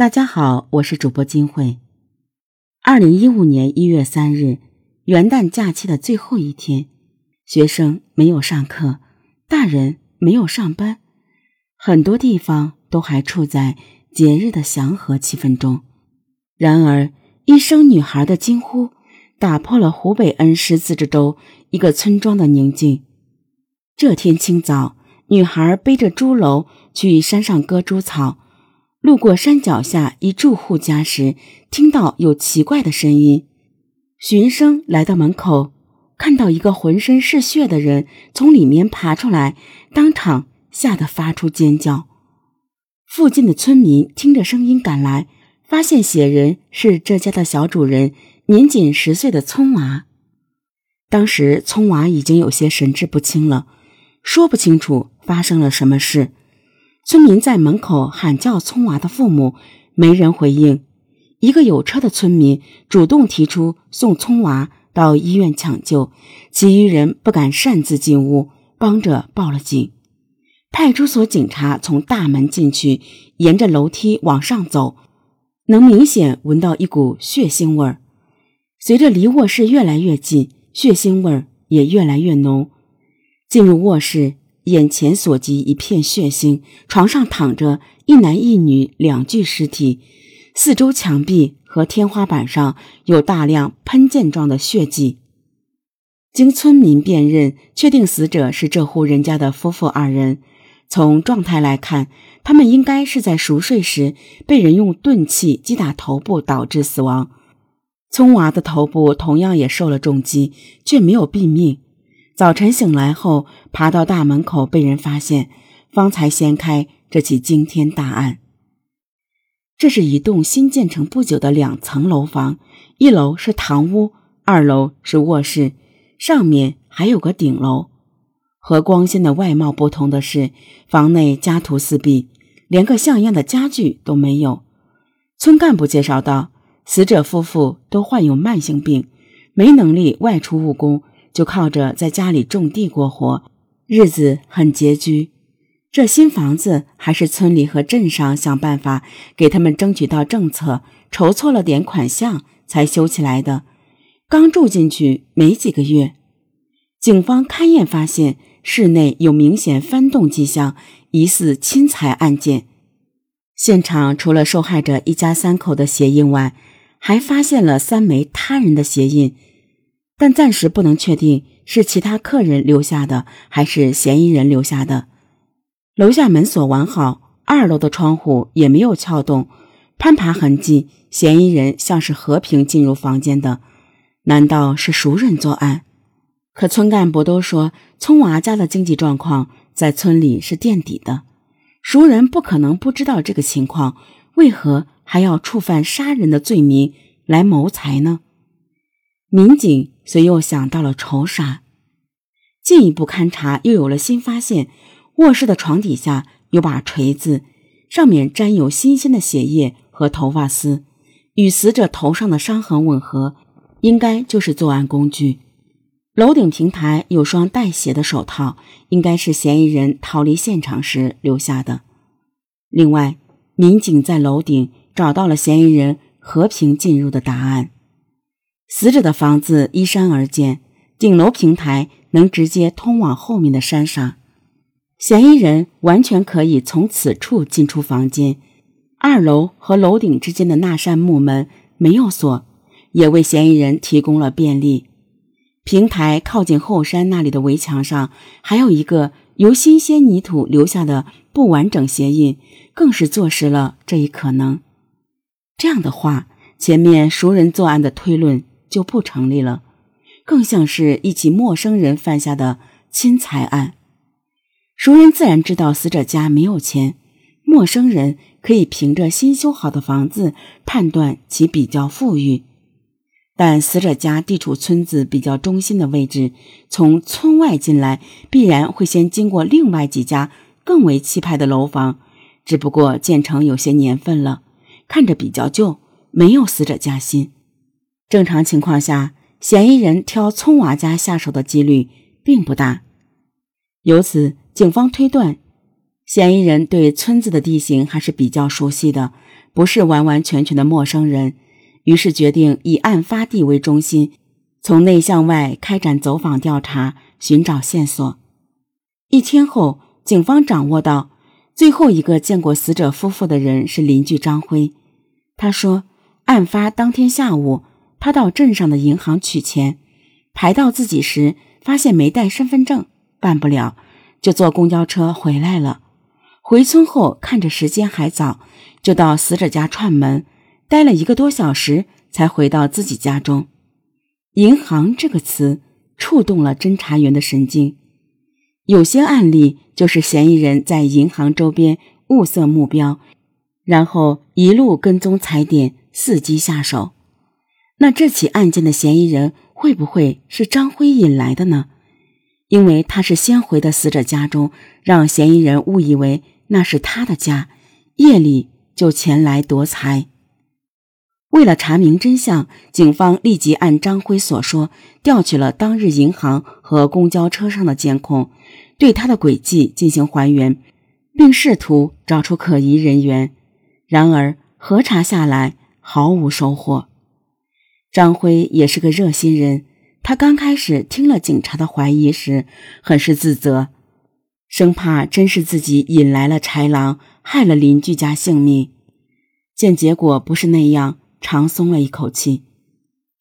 大家好，我是主播金慧。二零一五年一月三日，元旦假期的最后一天，学生没有上课，大人没有上班，很多地方都还处在节日的祥和气氛中。然而，一声女孩的惊呼，打破了湖北恩施自治州一个村庄的宁静。这天清早，女孩背着猪篓去山上割猪草。路过山脚下一住户家时，听到有奇怪的声音，循声来到门口，看到一个浑身是血的人从里面爬出来，当场吓得发出尖叫。附近的村民听着声音赶来，发现血人是这家的小主人，年仅十岁的葱娃。当时葱娃已经有些神志不清了，说不清楚发生了什么事。村民在门口喊叫葱娃的父母，没人回应。一个有车的村民主动提出送葱娃到医院抢救，其余人不敢擅自进屋，帮着报了警。派出所警察从大门进去，沿着楼梯往上走，能明显闻到一股血腥味儿。随着离卧室越来越近，血腥味儿也越来越浓。进入卧室。眼前所及一片血腥，床上躺着一男一女两具尸体，四周墙壁和天花板上有大量喷溅状的血迹。经村民辨认，确定死者是这户人家的夫妇二人。从状态来看，他们应该是在熟睡时被人用钝器击打头部导致死亡。聪娃的头部同样也受了重击，却没有毙命。早晨醒来后，爬到大门口被人发现，方才掀开这起惊天大案。这是一栋新建成不久的两层楼房，一楼是堂屋，二楼是卧室，上面还有个顶楼。和光鲜的外貌不同的是，房内家徒四壁，连个像样的家具都没有。村干部介绍道，死者夫妇都患有慢性病，没能力外出务工。就靠着在家里种地过活，日子很拮据。这新房子还是村里和镇上想办法给他们争取到政策，筹措了点款项才修起来的。刚住进去没几个月，警方勘验发现室内有明显翻动迹象，疑似侵财案件。现场除了受害者一家三口的鞋印外，还发现了三枚他人的鞋印。但暂时不能确定是其他客人留下的还是嫌疑人留下的。楼下门锁完好，二楼的窗户也没有撬动，攀爬痕迹，嫌疑人像是和平进入房间的。难道是熟人作案？可村干部都说，聪娃家的经济状况在村里是垫底的，熟人不可能不知道这个情况，为何还要触犯杀人的罪名来谋财呢？民警遂又想到了仇杀，进一步勘查又有了新发现：卧室的床底下有把锤子，上面沾有新鲜的血液和头发丝，与死者头上的伤痕吻合，应该就是作案工具。楼顶平台有双带血的手套，应该是嫌疑人逃离现场时留下的。另外，民警在楼顶找到了嫌疑人和平进入的答案。死者的房子依山而建，顶楼平台能直接通往后面的山上，嫌疑人完全可以从此处进出房间。二楼和楼顶之间的那扇木门没有锁，也为嫌疑人提供了便利。平台靠近后山那里的围墙上还有一个由新鲜泥土留下的不完整鞋印，更是坐实了这一可能。这样的话，前面熟人作案的推论。就不成立了，更像是一起陌生人犯下的侵财案。熟人自然知道死者家没有钱，陌生人可以凭着新修好的房子判断其比较富裕。但死者家地处村子比较中心的位置，从村外进来必然会先经过另外几家更为气派的楼房，只不过建成有些年份了，看着比较旧，没有死者家新。正常情况下，嫌疑人挑葱娃家下手的几率并不大。由此，警方推断，嫌疑人对村子的地形还是比较熟悉的，不是完完全全的陌生人，于是决定以案发地为中心，从内向外开展走访调查，寻找线索。一天后，警方掌握到最后一个见过死者夫妇的人是邻居张辉。他说，案发当天下午，他到镇上的银行取钱，排到自己时发现没带身份证，办不了，就坐公交车回来了。回村后，看着时间还早，就到死者家串门，待了一个多小时，才回到自己家中。银行这个词触动了侦查员的神经。有些案例就是嫌疑人在银行周边物色目标，然后一路跟踪踩点，伺机下手。那这起案件的嫌疑人会不会是张辉引来的呢？因为他是先回的死者家中，让嫌疑人误以为。那是他的家，夜里就前来夺财。为了查明真相，警方立即按张辉所说，调取了当日银行和公交车上的监控，对他的轨迹进行还原，并试图找出可疑人员。然而核查下来毫无收获。张辉也是个热心人，他刚开始听了警察的怀疑时，很是自责。生怕真是自己引来了豺狼，害了邻居家性命。见结果不是那样，长松了一口气。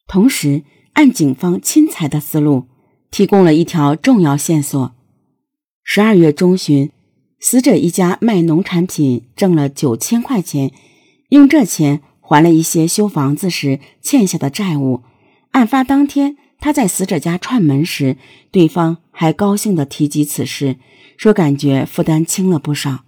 同时，按警方亲裁的思路，提供了一条重要线索：十二月中旬，死者一家卖农产品挣了九千块钱，用这钱还了一些修房子时欠下的债务。案发当天，他在死者家串门时，对方还高兴地提及此事。说感觉负担轻了不少。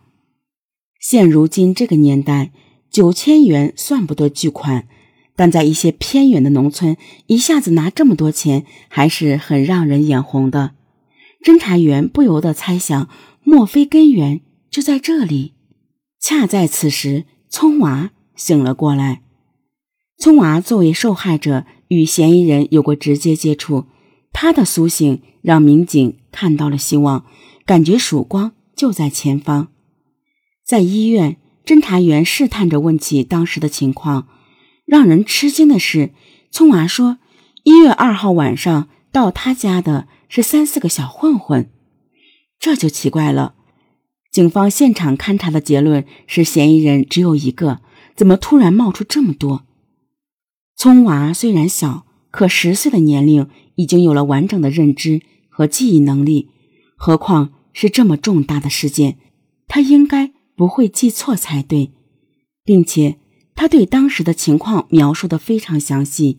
现如今这个年代，九千元算不得巨款，但在一些偏远的农村，一下子拿这么多钱还是很让人眼红的。侦查员不由得猜想，莫非根源就在这里？恰在此时，葱娃醒了过来。聪娃作为受害者，与嫌疑人有过直接接触，他的苏醒让民警看到了希望。感觉曙光就在前方，在医院，侦查员试探着问起当时的情况。让人吃惊的是，聪娃说，一月二号晚上到他家的是三四个小混混。这就奇怪了。警方现场勘查的结论是嫌疑人只有一个，怎么突然冒出这么多？葱娃虽然小，可十岁的年龄已经有了完整的认知和记忆能力，何况。是这么重大的事件，他应该不会记错才对，并且他对当时的情况描述的非常详细，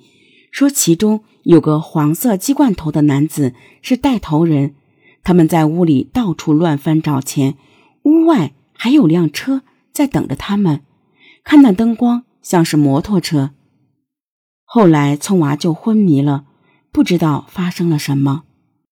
说其中有个黄色鸡冠头的男子是带头人，他们在屋里到处乱翻找钱，屋外还有辆车在等着他们，看那灯光像是摩托车。后来聪娃就昏迷了，不知道发生了什么。